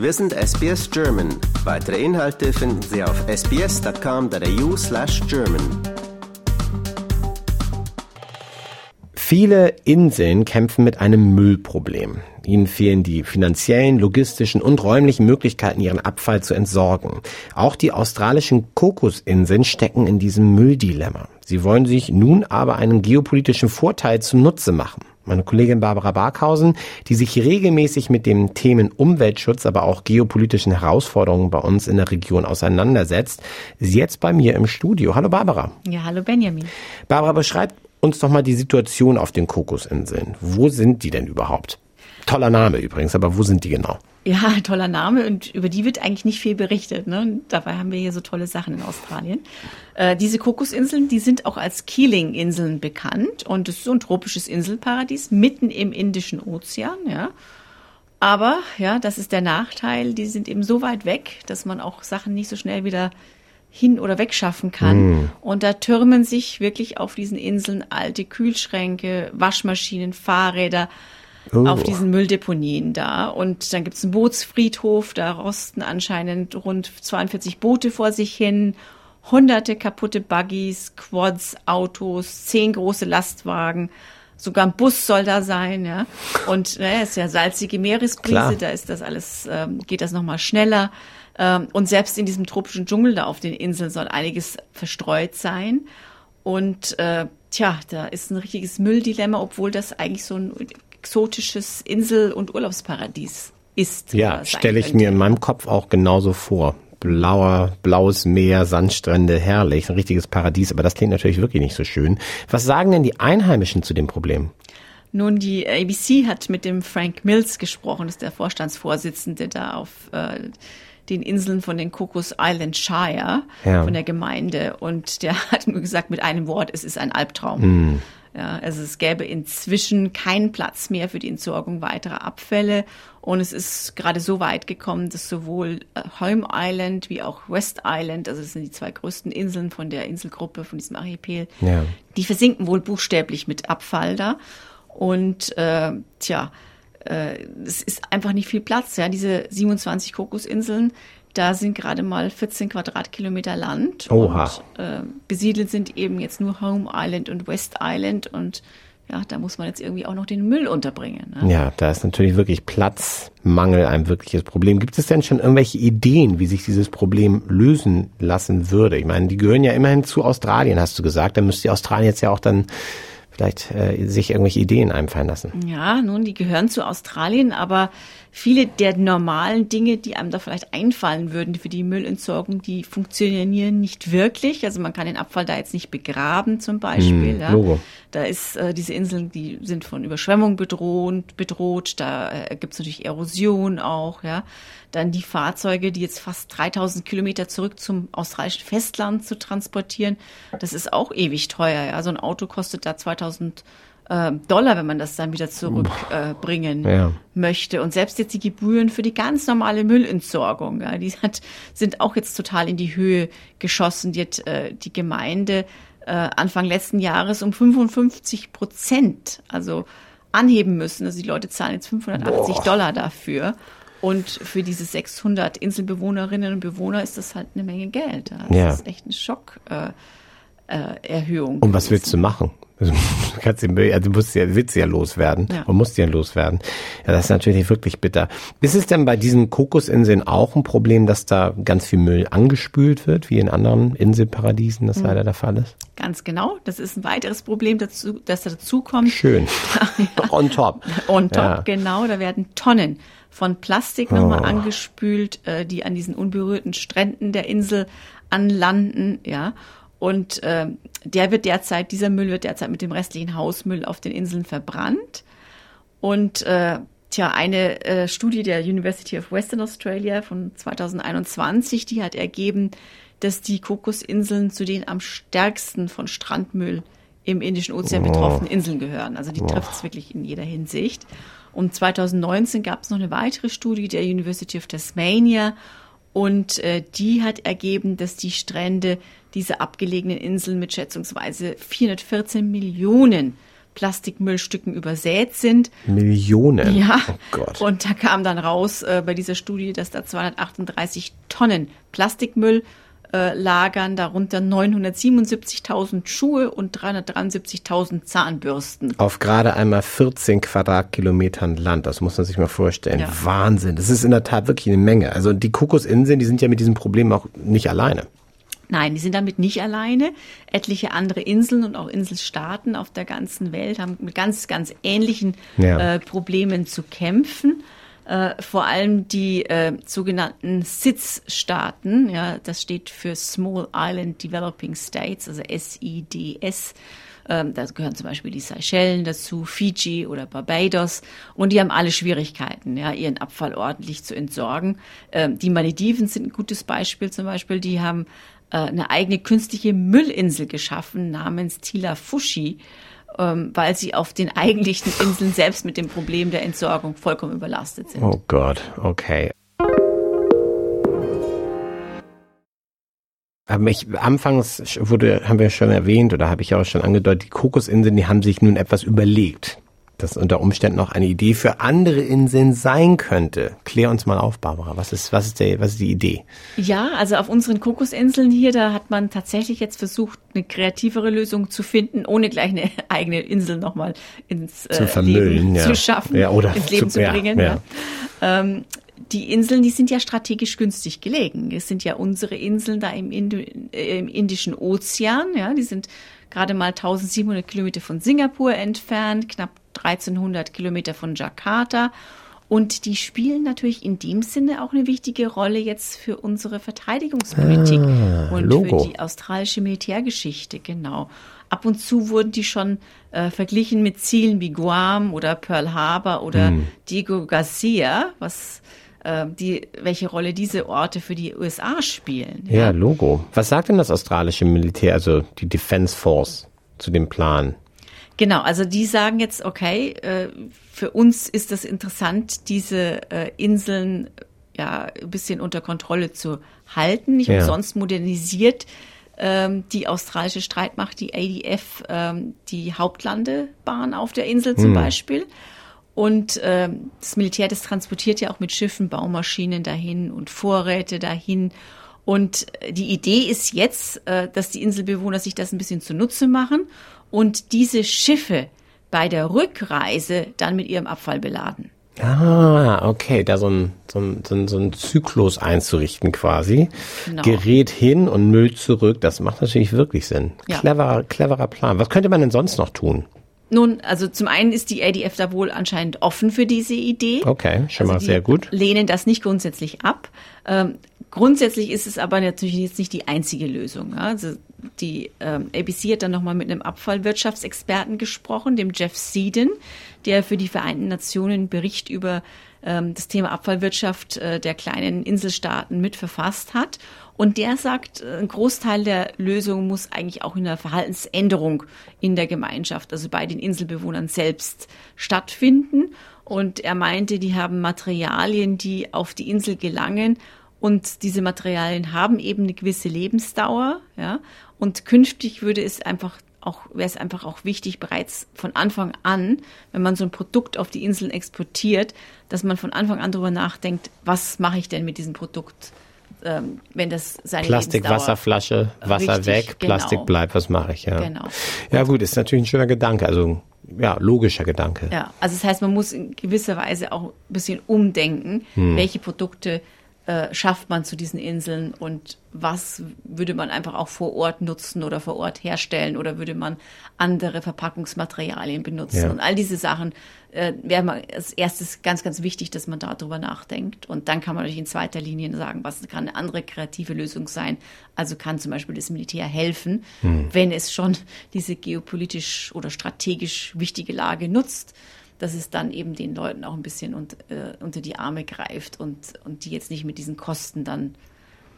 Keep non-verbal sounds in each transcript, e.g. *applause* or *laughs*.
Wir sind SBS German. Weitere Inhalte finden Sie auf sbs.com.au slash German. Viele Inseln kämpfen mit einem Müllproblem. Ihnen fehlen die finanziellen, logistischen und räumlichen Möglichkeiten, ihren Abfall zu entsorgen. Auch die australischen Kokosinseln stecken in diesem Mülldilemma. Sie wollen sich nun aber einen geopolitischen Vorteil zunutze machen. Meine Kollegin Barbara Barkhausen, die sich regelmäßig mit den Themen Umweltschutz, aber auch geopolitischen Herausforderungen bei uns in der Region auseinandersetzt, ist jetzt bei mir im Studio. Hallo Barbara. Ja, hallo Benjamin. Barbara, beschreibt uns doch mal die Situation auf den Kokosinseln. Wo sind die denn überhaupt? Toller Name übrigens, aber wo sind die genau? Ja, *laughs* toller Name und über die wird eigentlich nicht viel berichtet. Ne? Dabei haben wir hier so tolle Sachen in Australien. Äh, diese Kokosinseln, die sind auch als Keeling-Inseln bekannt und es ist so ein tropisches Inselparadies mitten im Indischen Ozean. Ja. Aber ja, das ist der Nachteil, die sind eben so weit weg, dass man auch Sachen nicht so schnell wieder hin oder wegschaffen kann. Mm. Und da türmen sich wirklich auf diesen Inseln alte Kühlschränke, Waschmaschinen, Fahrräder, oh. auf diesen Mülldeponien da. Und dann gibt's einen Bootsfriedhof, da rosten anscheinend rund 42 Boote vor sich hin, hunderte kaputte Buggies, Quads, Autos, zehn große Lastwagen. Sogar ein Bus soll da sein, ja. Und naja, ist ja salzige Meeresbrise, Klar. da ist das alles, ähm, geht das nochmal schneller. Ähm, und selbst in diesem tropischen Dschungel da auf den Inseln soll einiges verstreut sein. Und äh, tja, da ist ein richtiges Mülldilemma, obwohl das eigentlich so ein exotisches Insel- und Urlaubsparadies ist. Ja, stelle ich mir in meinem Kopf auch genauso vor. Blauer, blaues Meer, Sandstrände, herrlich, ein richtiges Paradies, aber das klingt natürlich wirklich nicht so schön. Was sagen denn die Einheimischen zu dem Problem? Nun, die ABC hat mit dem Frank Mills gesprochen, das ist der Vorstandsvorsitzende da auf äh, den Inseln von den Cocos Island Shire, ja. von der Gemeinde. Und der *laughs* hat nur gesagt mit einem Wort, es ist ein Albtraum. Mm. Ja, also es gäbe inzwischen keinen Platz mehr für die Entsorgung weiterer Abfälle. Und es ist gerade so weit gekommen, dass sowohl äh, Home Island wie auch West Island, also das sind die zwei größten Inseln von der Inselgruppe, von diesem Archipel, ja. die versinken wohl buchstäblich mit Abfall da. Und äh, tja, äh, es ist einfach nicht viel Platz. Ja, diese 27 Kokosinseln, da sind gerade mal 14 Quadratkilometer Land. Oha. Und äh, besiedelt sind eben jetzt nur Home Island und West Island und ja, da muss man jetzt irgendwie auch noch den Müll unterbringen. Ne? Ja, da ist natürlich wirklich Platzmangel ein wirkliches Problem. Gibt es denn schon irgendwelche Ideen, wie sich dieses Problem lösen lassen würde? Ich meine, die gehören ja immerhin zu Australien, hast du gesagt. Da müsste Australien jetzt ja auch dann vielleicht äh, sich irgendwelche Ideen einfallen lassen. Ja, nun, die gehören zu Australien, aber viele der normalen Dinge, die einem da vielleicht einfallen würden für die Müllentsorgung, die funktionieren nicht wirklich. Also man kann den Abfall da jetzt nicht begraben zum Beispiel. Mm, ja. Logo. Da ist äh, diese Inseln, die sind von Überschwemmung bedroht, bedroht. Da äh, gibt es natürlich Erosion auch. Ja. Dann die Fahrzeuge, die jetzt fast 3000 Kilometer zurück zum australischen Festland zu transportieren, das ist auch ewig teuer. Ja. So ein Auto kostet da 2000 äh, Dollar, wenn man das dann wieder zurückbringen äh, ja. möchte. Und selbst jetzt die Gebühren für die ganz normale Müllentsorgung, ja, die hat, sind auch jetzt total in die Höhe geschossen. Die hat äh, die Gemeinde äh, Anfang letzten Jahres um 55 Prozent, also anheben müssen. Also die Leute zahlen jetzt 580 Boah. Dollar dafür. Und für diese 600 Inselbewohnerinnen und Bewohner ist das halt eine Menge Geld. Das ja. ist echt eine Schockerhöhung. Äh, und was willst du machen? Also, *laughs* du kannst den also du musst ja, willst ja loswerden. Ja. Man muss ja loswerden. Ja, das ist natürlich wirklich bitter. Ist es denn bei diesen Kokosinseln auch ein Problem, dass da ganz viel Müll angespült wird, wie in anderen Inselparadiesen das mhm. leider der Fall ist? Ganz genau. Das ist ein weiteres Problem, dazu, das dazu kommt. Schön. *laughs* ja. On top. On top, ja. genau. Da werden Tonnen von Plastik nochmal oh. angespült, äh, die an diesen unberührten Stränden der Insel anlanden, ja. Und äh, der wird derzeit, dieser Müll wird derzeit mit dem restlichen Hausmüll auf den Inseln verbrannt. Und äh, tja, eine äh, Studie der University of Western Australia von 2021, die hat ergeben, dass die Kokosinseln zu den am stärksten von Strandmüll im Indischen Ozean betroffenen Inseln gehören. Also die trifft es wirklich in jeder Hinsicht. Und 2019 gab es noch eine weitere Studie der University of Tasmania und äh, die hat ergeben, dass die Strände dieser abgelegenen Inseln mit schätzungsweise 414 Millionen Plastikmüllstücken übersät sind. Millionen. Ja. Oh Gott. Und da kam dann raus äh, bei dieser Studie, dass da 238 Tonnen Plastikmüll äh, lagern, darunter 977.000 Schuhe und 373.000 Zahnbürsten. Auf gerade einmal 14 Quadratkilometern Land, das muss man sich mal vorstellen. Ja. Wahnsinn. Das ist in der Tat wirklich eine Menge. Also die Kokosinseln, die sind ja mit diesem Problem auch nicht alleine. Nein, die sind damit nicht alleine. Etliche andere Inseln und auch Inselstaaten auf der ganzen Welt haben mit ganz, ganz ähnlichen Ja. äh, Problemen zu kämpfen. Äh, vor allem die äh, sogenannten SIDS-Staaten, ja, das steht für Small Island Developing States, also SIDS. Ähm, da gehören zum Beispiel die Seychellen dazu, Fiji oder Barbados. Und die haben alle Schwierigkeiten, ja, ihren Abfall ordentlich zu entsorgen. Ähm, die Malediven sind ein gutes Beispiel zum Beispiel. Die haben äh, eine eigene künstliche Müllinsel geschaffen namens Tila Fushi, ähm, weil sie auf den eigentlichen Inseln selbst mit dem Problem der Entsorgung vollkommen überlastet sind. Oh Gott, okay. Ich, anfangs wurde, haben wir schon erwähnt oder habe ich auch schon angedeutet, die Kokosinseln, die haben sich nun etwas überlegt, dass unter Umständen noch eine Idee für andere Inseln sein könnte. Klär uns mal auf, Barbara. Was ist, was ist, der, was ist die Idee? Ja, also auf unseren Kokosinseln hier, da hat man tatsächlich jetzt versucht, eine kreativere Lösung zu finden, ohne gleich eine *laughs* eigene Insel nochmal ins Zu äh, vermüllen, Leben ja. zu schaffen, Ja, oder ins Leben zu- zu, bringen. ja. Ähm, die Inseln, die sind ja strategisch günstig gelegen. Es sind ja unsere Inseln da im, Indu äh, im Indischen Ozean. Ja, die sind gerade mal 1700 Kilometer von Singapur entfernt, knapp 1300 Kilometer von Jakarta. Und die spielen natürlich in dem Sinne auch eine wichtige Rolle jetzt für unsere Verteidigungspolitik und Ah, Logo. für die australische Militärgeschichte, genau. Ab und zu wurden die schon äh, verglichen mit Zielen wie Guam oder Pearl Harbor oder Hm. Diego Garcia, was äh, die, welche Rolle diese Orte für die USA spielen. Ja, Logo. Was sagt denn das australische Militär, also die Defense Force, zu dem Plan? Genau, also die sagen jetzt, okay, äh, für uns ist das interessant, diese äh, Inseln ja ein bisschen unter Kontrolle zu halten. Nicht Ja. umsonst modernisiert ähm, die australische Streitmacht, die ADF, ähm, die Hauptlandebahn auf der Insel zum Beispiel. Und ähm, das Militär, das transportiert ja auch mit Schiffen Baumaschinen dahin und Vorräte dahin. Und äh, die Idee ist jetzt, äh, dass die Inselbewohner sich das ein bisschen zunutze machen und diese Schiffe bei der Rückreise dann mit ihrem Abfall beladen. Ah, okay, da so ein, so ein, so ein, so ein Zyklus einzurichten quasi. Genau. Gerät hin und Müll zurück, das macht natürlich wirklich Sinn. Ja. Cleverer, cleverer Plan. Was könnte man denn sonst noch tun? Nun, also zum einen ist die ADF da wohl anscheinend offen für diese Idee. Okay, schon mal Also sehr gut. Lehnen das nicht grundsätzlich ab. Ähm, grundsätzlich ist es aber natürlich jetzt nicht die einzige Lösung. Ja? Also die ähm, ABC hat dann nochmal mit einem Abfallwirtschaftsexperten gesprochen, dem Jeff Seeden, der für die Vereinten Nationen Bericht über ähm, das Thema Abfallwirtschaft äh, der kleinen Inselstaaten mitverfasst hat. Und der sagt, ein Großteil der Lösung muss eigentlich auch in der Verhaltensänderung in der Gemeinschaft, also bei den Inselbewohnern selbst stattfinden. Und er meinte, die haben Materialien, die auf die Insel gelangen. Und diese Materialien haben eben eine gewisse Lebensdauer, ja. Und künftig würde es einfach auch, wäre es einfach auch wichtig, bereits von Anfang an, wenn man so ein Produkt auf die Inseln exportiert, dass man von Anfang an darüber nachdenkt, was mache ich denn mit diesem Produkt, ähm, wenn das seine Plastik, Wasserflasche, Wasser Richtig, weg, genau. Plastik bleibt, was mache ich, ja. Genau. Ja gut, ist natürlich ein schöner Gedanke, also ja, logischer Gedanke. Ja, also das heißt, man muss in gewisser Weise auch ein bisschen umdenken, Hm. welche Produkte äh, schafft man zu diesen Inseln und was würde man einfach auch vor Ort nutzen oder vor Ort herstellen oder würde man andere Verpackungsmaterialien benutzen. Ja. Und all diese Sachen äh, wäre mal als erstes ganz, ganz wichtig, dass man darüber nachdenkt. Und dann kann man natürlich in zweiter Linie sagen, was kann eine andere kreative Lösung sein. Also kann zum Beispiel das Militär helfen, wenn es schon diese geopolitisch oder strategisch wichtige Lage nutzt dass es dann eben den Leuten auch ein bisschen und, äh, unter die Arme greift und, und die jetzt nicht mit diesen Kosten dann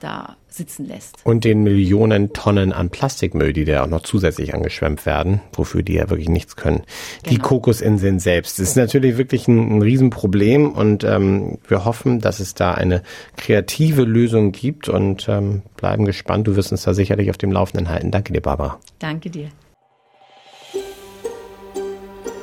da sitzen lässt. Und den Millionen Tonnen an Plastikmüll, die da auch noch zusätzlich angeschwemmt werden, wofür die ja wirklich nichts können. Die Genau. Kokosinseln selbst. Das ist natürlich wirklich ein, ein Riesenproblem und ähm, wir hoffen, dass es da eine kreative Lösung gibt und ähm, bleiben gespannt. Du wirst uns da sicherlich auf dem Laufenden halten. Danke dir, Barbara. Danke dir.